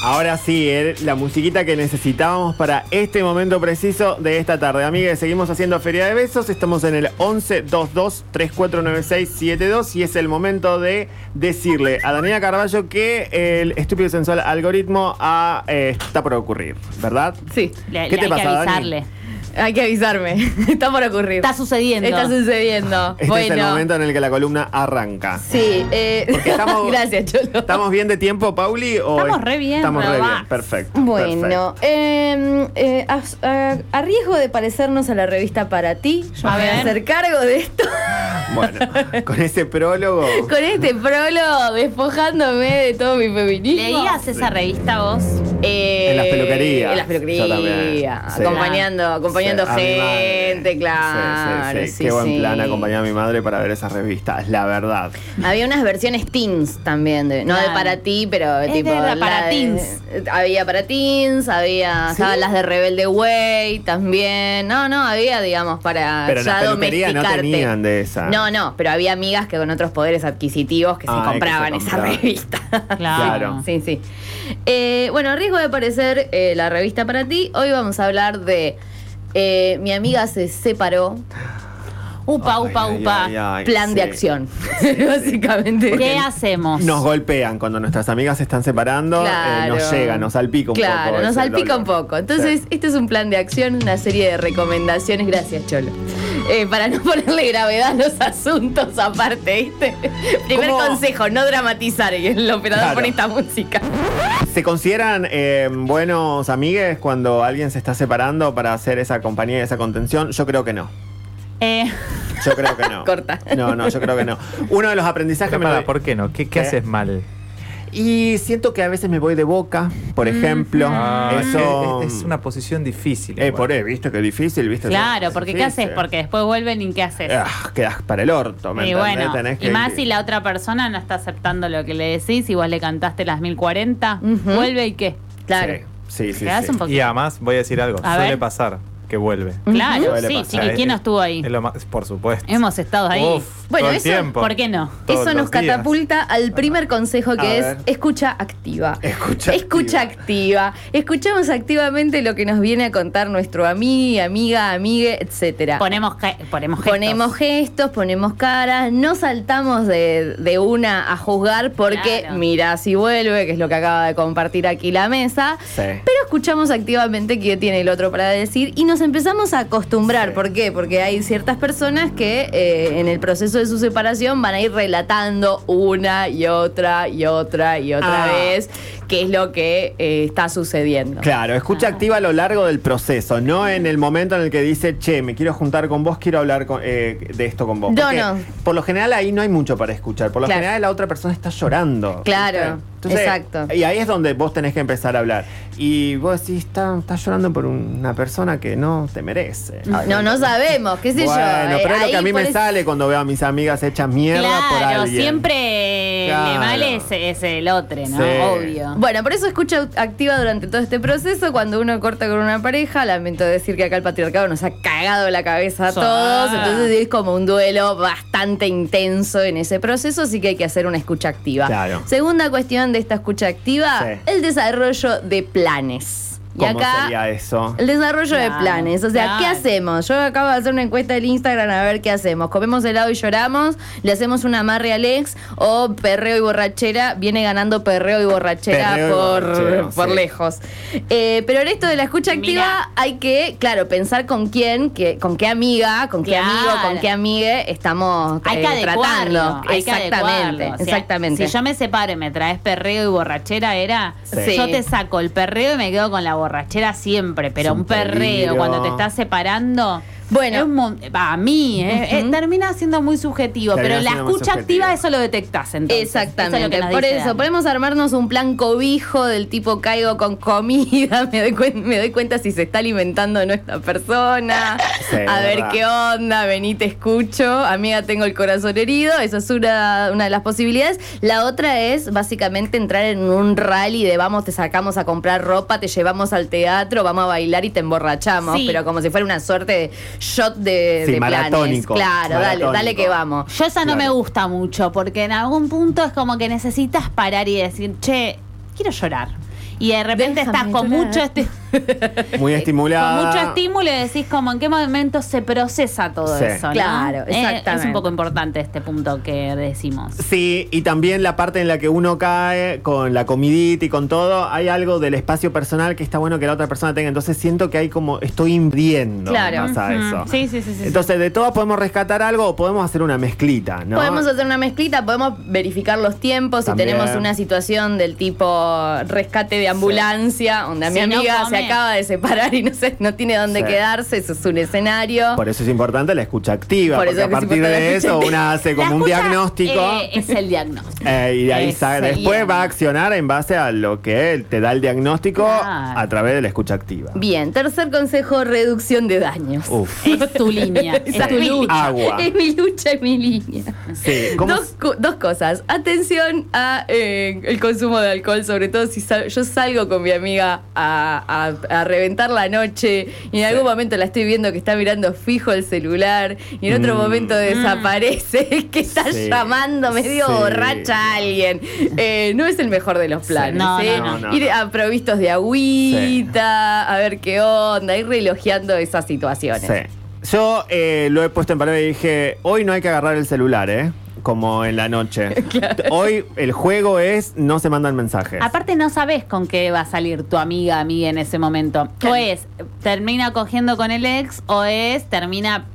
Ahora sí, eh, la musiquita que necesitábamos para este momento preciso de esta tarde. Amigues, seguimos haciendo Feria de Besos. Estamos en el 11 22 3496 72 y es el momento de decirle a Daniela Carballo que el estúpido sensual algoritmo ah, eh, está por ocurrir, ¿verdad? Sí. Le- ¿Qué le te hay pasa, que Dani? Hay que avisarme. Está por ocurrir. Está sucediendo. Está sucediendo. Este bueno. es el momento en el que la columna arranca. Sí. Eh, estamos- Gracias, Cholo. ¿Estamos bien de tiempo, Pauli? o Estamos es- re bien, Estamos re bien, perfecto. Bueno, eh, eh, a, a- a riesgo de parecernos a la revista Para Ti, yo A me voy a ver. hacer cargo de esto. Bueno, con ese prólogo. con este prólogo, despojándome de todo mi feminismo. ¿Leías esa revista vos? Eh, En las peluquerías. En las peluquerías. Sí. Acompañando, acompañando Sí, gente, claro. Sí, sí, sí. sí, Qué buen plan acompañar a mi madre para ver esas revistas, la verdad. Había unas versiones teens también, de- no de Claro. para ti, pero Es tipo. de la la para de- teens. había para teens, había. ¿Sí? Estaban las de Rebelde Way también. No, no, había, digamos, para Pero en ya no domesticarte. tenían de esa. No, no, pero había amigas que con otros poderes adquisitivos que se Ay, que compraban se esa revista. Claro. Sí, sí. Eh, bueno, a riesgo de parecer eh, la revista para ti, hoy vamos a hablar de eh, Mi amiga se separó, Upa, Ay, upa, ay, upa. ay, ay, plan de sí. acción, básicamente. ¿Qué hacemos? Nos golpean cuando nuestras amigas se están separando, eh, Claro. nos llega, nos salpica un Claro, poco. nos ese salpica un poco. Entonces, Sí. este es un plan de acción, una serie de recomendaciones. Gracias, Cholo. Eh, para no ponerle gravedad a los asuntos aparte, ¿viste? Primer ¿Cómo? consejo, no dramatizar. Y el operador Claro. pone esta música. ¿Se consideran eh, buenos amigues cuando alguien se está separando para hacer esa compañía y esa contención? Yo creo que no. Eh, Yo creo que no. Corta. No, no, yo creo que no. Uno de los aprendizajes Pero me lo- ¿Por qué no? ¿Qué, qué ¿Qué? haces mal? Y siento que a veces me voy de boca, por ejemplo. Ah, es Eso. es, es una posición difícil. Eh, por ahí, viste que difícil, viste. claro, Es porque ¿qué haces? Porque después vuelven y ¿qué haces? Ah, quedas para el orto, ¿me y entendés? bueno, Tenés y más si la otra persona no está aceptando lo que le decís y vos le cantaste las 1040, Ujú. vuelve y qué. Claro. Sí, sí, sí. Un. Y además, voy a decir algo. A suele ver. pasar que vuelve. Claro, sí, pasar. ¿quién no estuvo ahí? Es lo más- por supuesto. Hemos estado ahí. Uf, Bueno, todo el eso- tiempo. ¿Por qué no? Todos Eso nos días. catapulta al primer consejo A que es ver. escucha activa. Escucha Escucha activa. Escuchamos activamente lo que nos viene a contar nuestro amigo, amiga, amigue, etcétera. Ponemos, ponemos gestos. Ponemos gestos, ponemos caras, no saltamos de, de una a juzgar porque Claro. mira si vuelve, que es lo que acaba de compartir aquí la mesa. Sí. Pero escuchamos activamente qué tiene el otro para decir y nos empezamos a acostumbrar. Sí. ¿Por qué? Porque hay ciertas personas que eh, en el proceso de su separación van a ir relatando una y otra y otra y otra Ah. vez qué es lo que eh, está sucediendo. Claro, escucha Ah. activa a lo largo del proceso, no en el momento en el que dice, che, me quiero juntar con vos, quiero hablar con- eh, de esto con vos. No, Porque no. Por lo general ahí no hay mucho para escuchar. Por lo Claro. general la otra persona está llorando. Claro, exacto. Y ahí es donde vos tenés que empezar a hablar. Y vos decís, está, está llorando por una persona que no te merece. No, no, no sabemos, qué sé bueno, yo. eh, pero es lo que a mí por me sale cuando veo a mis amigas hechas mierda por Claro, alguien. siempre Claro. le vale es, es el otro, ¿no? Sí. Obvio. Bueno, por eso escucha activa durante todo este proceso. Cuando uno corta con una pareja, lamento decir que acá el patriarcado nos ha cagado la cabeza a todos. Entonces es como un duelo bastante intenso en ese proceso, así que hay que hacer una escucha activa. Claro. Segunda cuestión de esta escucha activa, Sí. el desarrollo de planes. Y ¿Cómo acá sería eso? el desarrollo de planes. O sea, claro. ¿qué hacemos? Yo acabo de hacer una encuesta del Instagram a ver qué hacemos. ¿Comemos helado y lloramos? ¿Le hacemos una amarre al ex? ¿O perreo y borrachera? Viene ganando perreo y borrachera Perreo y por, por sí. lejos. Eh, pero en esto de la escucha activa hay que, claro, pensar con quién, que, con qué amiga, con qué Claro. amigo, con qué amigue estamos Hay eh, que tratando. Hay que exactamente, adecuarlo. O sea, exactamente. Si yo me separo y me traes perreo y borrachera, era. Sí. Yo te saco el perreo y me quedo con la borrachera siempre. Pero Es un un perreo, peligro. cuando te estás separando. Bueno. es un mon- va, a mí, eh, eh, termina siendo muy subjetivo. Termina pero la siendo muy escucha subjetivo. activa, eso lo detectas entonces. Exactamente. Eso es lo que nos Por dice eso, Dani. podemos armarnos un plan cobijo del tipo caigo con comida, me doy, cuen- me doy cuenta si se está alimentando o no esta persona, Sí, a es ver verdad. qué onda, vení, te escucho, amiga, tengo el corazón herido, esa es una, una de las posibilidades. La otra es básicamente entrar en un rally de vamos, te sacamos a comprar ropa, te llevamos al teatro, vamos a bailar y te emborrachamos, Sí. pero como si fuera una suerte de shot de, Sí, de planes. maratónico, Claro, dale, maratónico. dale que vamos. Yo esa no Claro. me gusta mucho, porque en algún punto es como que necesitas parar y decir, che, quiero llorar. y de repente Déjame estás con llorar. mucho este Muy estimulada. con mucho estímulo y decís como en qué momento se procesa todo Sí. eso, ¿no? Claro, Eh, es exactamente. un poco importante este punto que decimos. Sí, y también la parte en la que uno cae con la comidita y con todo, hay algo del espacio personal que está bueno que la otra persona tenga. Entonces siento que hay como, estoy invadiendo Claro. más a eso. Sí, sí, sí, sí. Entonces, de todas podemos rescatar algo o podemos hacer una mezclita, ¿no? Podemos hacer una mezclita, podemos verificar los tiempos. También. Si tenemos una situación del tipo rescate de ambulancia, donde a mi no amiga se acaba de separar y no, sé, no tiene dónde Sí. quedarse, eso es un escenario. Por eso es importante la escucha activa, Por porque eso a partir de eso una hace como un diagnóstico. eh, es el diagnóstico. eh, y de ahí Es sa- el después va a accionar en base a lo que él te da el diagnóstico Claro. a través de la escucha activa. Bien, tercer consejo, reducción de daños. Uf. Es tu línea, es tu lucha. Agua. Es mi lucha, es mi línea. Sí, ¿cómo Dos, cosas. Atención a eh, el consumo de alcohol, sobre todo si sal- yo salgo con mi amiga a, a- a reventar la noche y en algún momento la estoy viendo que está mirando fijo el celular y en otro Mm. momento desaparece, que está Sí. llamando medio Sí. borracha a alguien. Eh, no es el mejor de los planes. No, ¿eh? no, no, Ir a provistos de agüita, a ver qué onda, ir relojeando esas situaciones. Sí. Yo eh, lo he puesto en palabra y dije, hoy no hay que agarrar el celular, ¿eh? Como en la noche. Hoy el juego es no se mandan mensajes. Aparte no sabes con qué va a salir tu amiga, amiga en ese momento. O es termina cogiendo con el ex o es termina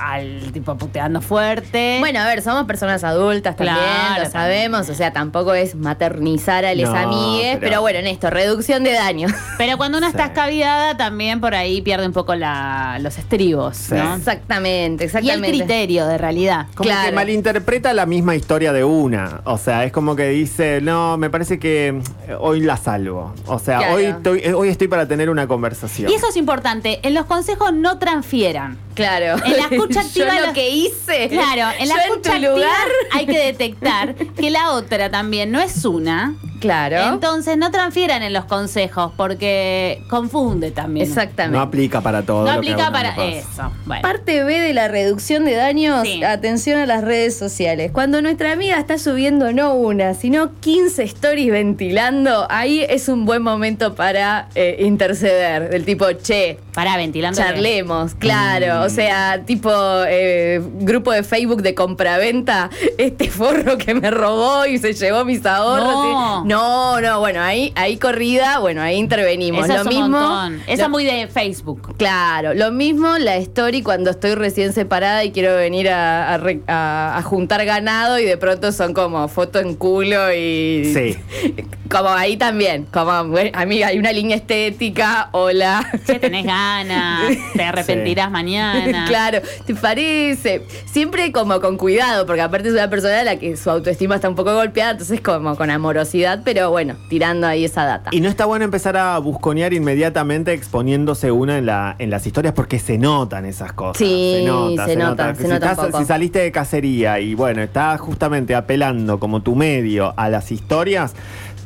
al tipo puteando fuerte. Bueno, a ver, somos personas adultas también, Claro, lo sabemos, o sea, tampoco es maternizar a les No, amigues, pero... pero- bueno, en esto, reducción de daños. Pero cuando uno Sí. está escavidada, también por ahí pierde un poco la- los estribos, Sí. ¿no? exactamente, Y el exactamente. criterio de realidad. Como Claro. que malinterpreta la misma historia de una. O sea, es como que dice, no, me parece que eh, hoy la salvo. O sea, Claro. hoy, estoy, eh, hoy estoy para tener una conversación. Y eso es importante. En los consejos no transfieran. Claro. En la escucha activa Yo lo que hice. Claro, en la Yo escucha tu activa lugar. hay que detectar que la otra también no es una. Claro. Entonces no transfieran en los consejos porque confunde también. exactamente. No aplica para todo. No lo aplica para eso. Bueno. Parte B de la reducción de daños, Sí. atención a las redes sociales. Cuando nuestra amiga está subiendo no una, sino 15 stories ventilando, ahí es un buen momento para eh, interceder. Del tipo, che, Para ventilando. Charlemos, claro. Mm. O sea, tipo eh, grupo de Facebook de compraventa, este forro que me robó y se llevó mis ahorros. No. y- no, no, bueno, ahí, ahí corrida, bueno, ahí intervenimos. Esa lo es un mismo. montón. Esa lo- muy de Facebook. Claro, lo mismo la story cuando estoy recién separada y quiero venir a, a re- a- a juntar ganado y de pronto son como foto en culo y... Sí. Como ahí también, como, bueno, amiga, hay una línea estética, hola. Che, tenés ganas, te arrepentirás mañana. Claro, ¿te parece? Siempre como con cuidado, porque aparte es una persona a la que su autoestima está un poco golpeada, entonces como con amorosidad, pero bueno, tirando ahí esa data. Y no está bueno empezar a busconear inmediatamente exponiéndose una en, la, en las historias porque se notan esas cosas. Sí, se nota, se si, nota un poco. si saliste de cacería y bueno, estás justamente apelando como tu medio a las historias,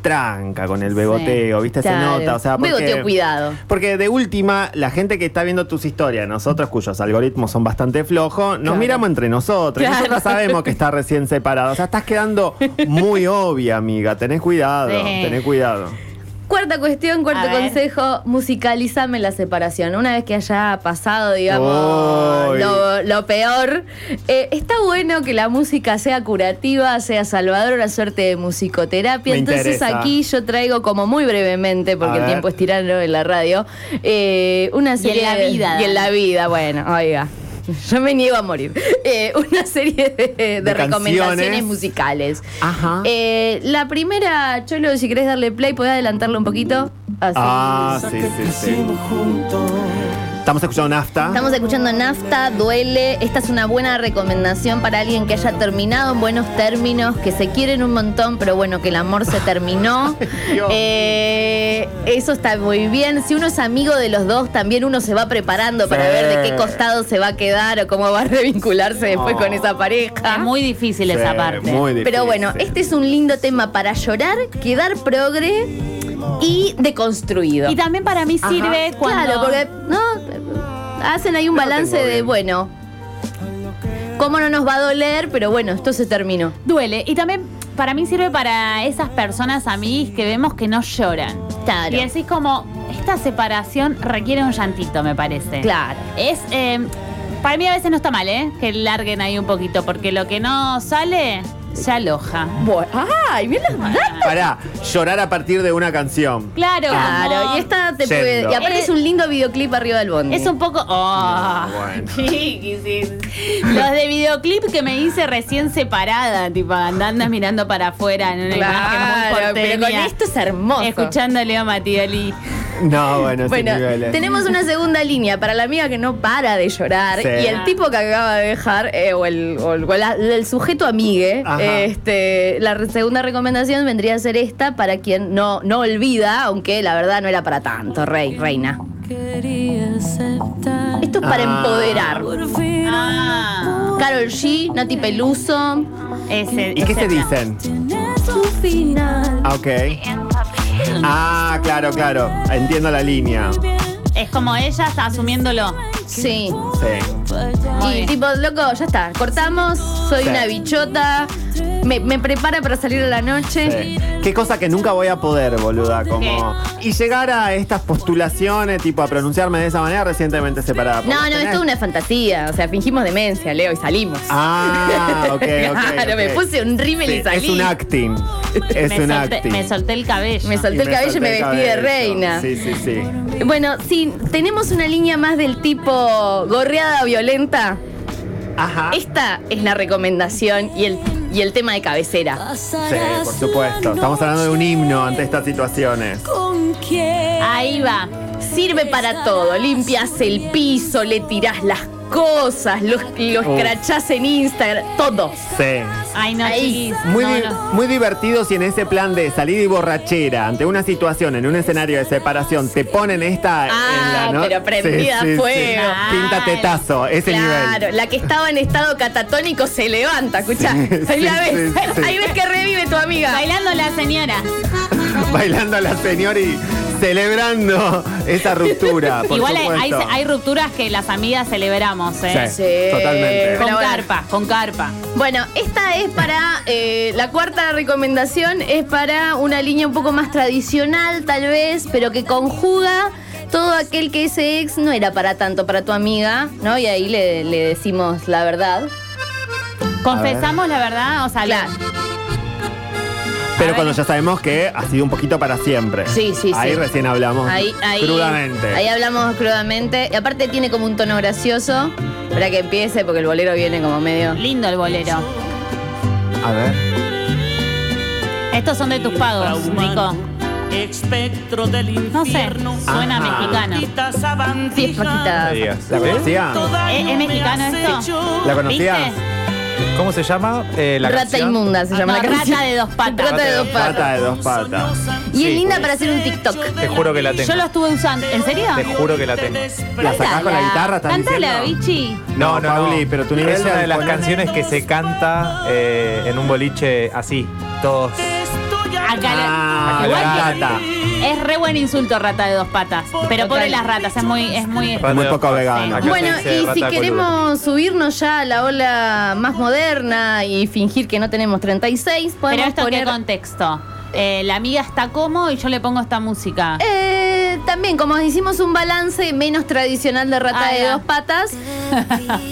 tranca con el beboteo, ¿viste? Claro. Se nota. O sea, porque, beboteo cuidado. Porque de última, la gente que está viendo tus historias, nosotros cuyos algoritmos son bastante flojos, nos Claro. miramos entre nosotros. Y Claro. Nosotros sabemos que está recién separado. O sea, estás quedando muy obvia, amiga. Tenés cuidado, Sí. tenés cuidado. Cuarta cuestión, cuarto consejo, musicalizame la separación. Una vez que haya pasado, digamos, lo, lo peor, eh, está bueno que la música sea curativa, sea salvadora, una suerte de musicoterapia. Me Entonces interesa. aquí yo traigo como muy brevemente, porque el tiempo es tirano en la radio, eh, una serie la de- vida, Y en la vida, bueno, oiga. Yo me niego a morir. Eh, una serie de, de De recomendaciones canciones. musicales. Ajá. Eh, la primera, Cholo, si querés darle play, ¿podés adelantarlo un poquito? Así. Ah, sí, sí, sí. Estamos escuchando Nafta. Estamos escuchando Nafta, Duele. Esta es una buena recomendación para alguien que haya terminado en buenos términos, que se quieren un montón, pero bueno, que el amor se terminó. Eh, eso está muy bien. Si uno es amigo de los dos, también uno se va preparando para ver de qué costado se va a quedar o cómo va a revincularse después con esa pareja. Es muy difícil Sí, esa parte. muy difícil. Pero bueno, este es un lindo tema para llorar, quedar progre y deconstruido. Y también para mí sirve Ajá. cuando. Claro, porque no hacen ahí un balance de, bueno, cómo no nos va a doler, pero bueno, esto se terminó. duele. Y también para mí sirve para esas personas a mí que vemos que no lloran. Claro. Y decís como, esta separación requiere un llantito, me parece. Claro. Es, eh, para mí a veces no está mal, ¿eh? Que larguen ahí un poquito, porque lo que no sale, se aloja. Bueno, ay, mira las datos. Pará, llorar a partir de una canción. Claro, Claro, y esta te Yendo. puede. Y aparte es un lindo videoclip arriba del bondi. Es un poco. ¡Oh! Bueno. chiquis. Los de videoclip que me hice recién separada, tipo andando mirando para afuera en una imagen muy Claro, pero con porteña, esto es hermoso. Escuchando a Leo Matioli. No, bueno, Bueno, tenemos una segunda línea para la amiga que no para de llorar Sí. y el tipo que acaba de dejar, eh, o, el, o el- o la- el sujeto amigue, Ajá. este, la segunda recomendación vendría a ser esta para quien no, no olvida, aunque la verdad no era para tanto, rey, reina. Esto es para Ah. empoderar. Ah, Carol G, Nati Peluso. ese, ¿Y qué se dicen? Ah, ok. Ah, claro, claro. Entiendo la línea. Es como ella está asumiéndolo. Sí. Sí. Muy Y bien. tipo, loco, ya está, cortamos, soy Sí. una bichota, me, me prepara para salir a la noche. Sí. Qué cosa que nunca voy a poder, boluda. Como... Y llegar a estas postulaciones, tipo a pronunciarme de esa manera recientemente separada. No, no, esto es una fantasía. O sea, fingimos demencia, Leo, y salimos. Ah, ok, ok. Claro, me puse un rímel Sí, y salí. Es un acting. Es me, un solté, acting. me solté el cabello. Me solté Y el cabello y me vestí de reina. Sí, sí, sí. Bueno, sí, tenemos una línea más del tipo gorreada violenta. Ajá. Esta es la recomendación y el, y el tema de cabecera. Sí, por supuesto. Estamos hablando de un himno ante estas situaciones. Ahí va. Sirve para todo. Limpias el piso, le tirás las cosas, los, los Uf. crachás en Instagram, todo. Sí. Ay, no, Ahí. Muy, no, di- no. muy divertidos y en ese plan de salir y borrachera ante una situación, en un escenario de separación, te ponen esta Ah, en la no- pero prendida a fuego. Pinta tetazo, ese Claro, nivel. la que estaba en estado catatónico se levanta, escucha. Sí, ahí la sí, ves, sí, sí. ahí ves que revive tu amiga. Bailando la señora. Bailando a la señora y celebrando esa ruptura. por Igual hay, hay, supuesto. hay rupturas que las amigas celebramos, ¿eh? Sí, totalmente. Con Pero bueno. carpa, con carpa. Bueno, esta es para, eh, la cuarta recomendación es para una línea un poco más tradicional tal vez, pero que conjuga todo aquel que ese ex no era para tanto para tu amiga, ¿no? Y ahí le, le decimos la verdad. Confesamos la verdad, o sea, Claro. Pero cuando ya sabemos que ha sido un poquito para siempre. Sí, sí, Ahí sí. recién hablamos Ahí, ahí, crudamente. Ahí hablamos crudamente. Y aparte tiene como un tono gracioso. Para que empiece, porque el bolero viene como medio. lindo el bolero. A ver. Estos son de tus pagos, Nico. Espectro del No sé, suena Ajá. mexicano. Sí, es. ¿La conocía? ¿Es, es mexicano esto? ¿La conocía? ¿Viste? ¿Cómo se llama? Eh, la Rata canción? inmunda se llama No, la canción. rata de dos patas. Rata de dos patas. Pata de dos patas. Y es Sí. linda para hacer un TikTok. Te juro que la tengo. Yo lo estuve usando. ¿En serio? Te juro que la tengo. ¿La sacás con la guitarra? ¿Estás Cántala, diciendo? bichi. No, Pauli, pero tu nivel Es de una de las alcohol- canciones que se canta eh, en un boliche así, todos. Acá la- Ah, Igual la que- rata. Es re buen insulto rata de dos patas. Pero pobre las ratas, es muy, es muy. Rata Muy poco vegano. Acá Bueno, y si queremos subirnos ya a la ola más moderna y fingir que no tenemos 36, Pero podemos esto poner... qué contexto. Eh, la amiga está como y yo le pongo esta música. Eh, también, como hicimos un balance menos tradicional de rata de dos patas,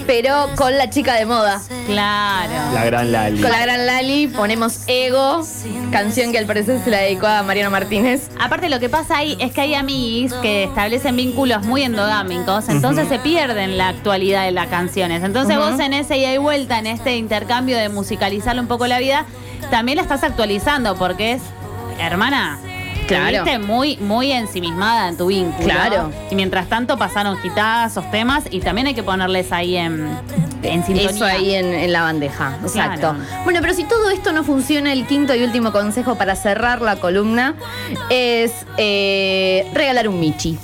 pero con la chica de moda. Claro. La gran Lali. Con la gran Lali ponemos Ego, canción que al parecer se la dedicó a Mariano Martínez. Aparte lo que pasa ahí es que hay amiguis que establecen vínculos muy endogámicos, entonces se pierden la actualidad de las canciones. Entonces vos en ese ida y vuelta, en este intercambio de musicalizar un poco la vida, también la estás actualizando porque es, hermana, Claro. Muy, muy ensimismada en tu vínculo. Claro. Y mientras tanto pasaron hitazos, temas y también hay que ponerles ahí en, en sintonía. Eso ahí en, en la bandeja, exacto. Claro. Bueno, pero si todo esto no funciona, el quinto y último consejo para cerrar la columna es eh, regalar un Michi.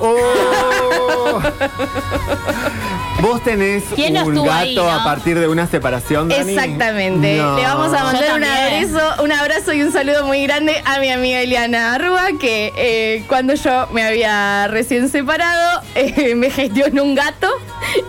Oh. Vos tenés ¿Quién no un gato ahí, no? a partir de una separación, Dani? Exactamente. No. Le vamos a mandar un abrazo, un abrazo y un saludo muy grande a mi amiga Eliana Arrua, que eh, cuando yo me había recién separado, eh, me gestionó un gato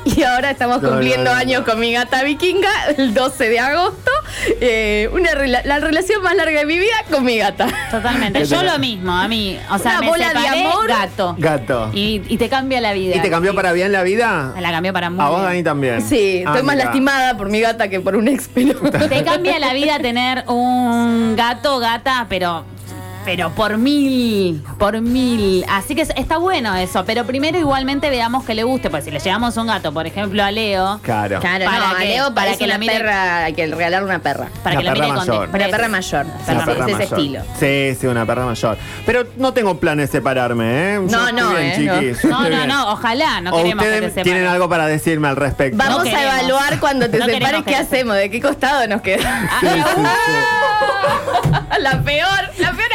y ahora estamos No, cumpliendo no, no, años con mi gata vikinga el 12 de agosto. Eh, una rela- la relación más larga de mi vida con mi gata. Totalmente. ¿Qué Yo lo mismo, a mí. O sea, Una me bola de separé, amor. gato. Gato. Y, y te cambia la vida. ¿Y te cambió Sí. para bien la vida? La cambió para muy A vos. Dani, también. Sí, Ah, estoy más mira. lastimada por mi gata que por un ex pelota. Te cambia la vida tener un gato, gata, pero. Pero por mil, por mil. Así que es- está bueno eso. Pero primero igualmente veamos que le guste. Pues si le llevamos un gato, por ejemplo, a Leo. Claro. Claro, ¿Para no, a qué? Leo Para que la mire- perra, hay que regalarle una perra. Para Una que la perra mire con mayor. Una perra mayor. Sí, perra es ese mayor. estilo. Sí, sí, una perra mayor. Pero no tengo planes de separarme, ¿eh? No, no, bien, eh, No, no, no, ojalá, no o queremos que te ustedes separen. tienen algo para decirme al respecto. Vamos No a evaluar cuando te No separes qué que- hacemos, de qué costado nos queda. Sí, sí, sí. la peor, la peor.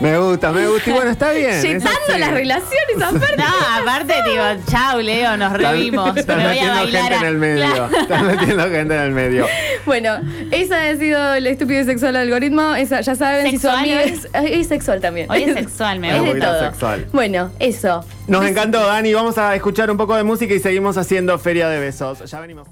Me gusta, me gusta. Y bueno, está bien. así. las relaciones aparte. No, aparte, digo, chau, Leo, nos revimos. Están Me voy a metiendo bailar gente a- en el medio. Claro. Están metiendo gente en el medio. Bueno, esa ha sido el estúpido y sexual algoritmo. Esa, ya saben, si su ¿Sexual amiga hoy? es, es sexual también. Hoy es sexual, me Es Es de todo. sexual. Bueno, eso. Nos encantó, Dani. Vamos a escuchar un poco de música y seguimos haciendo Feria de Besos. Ya venimos.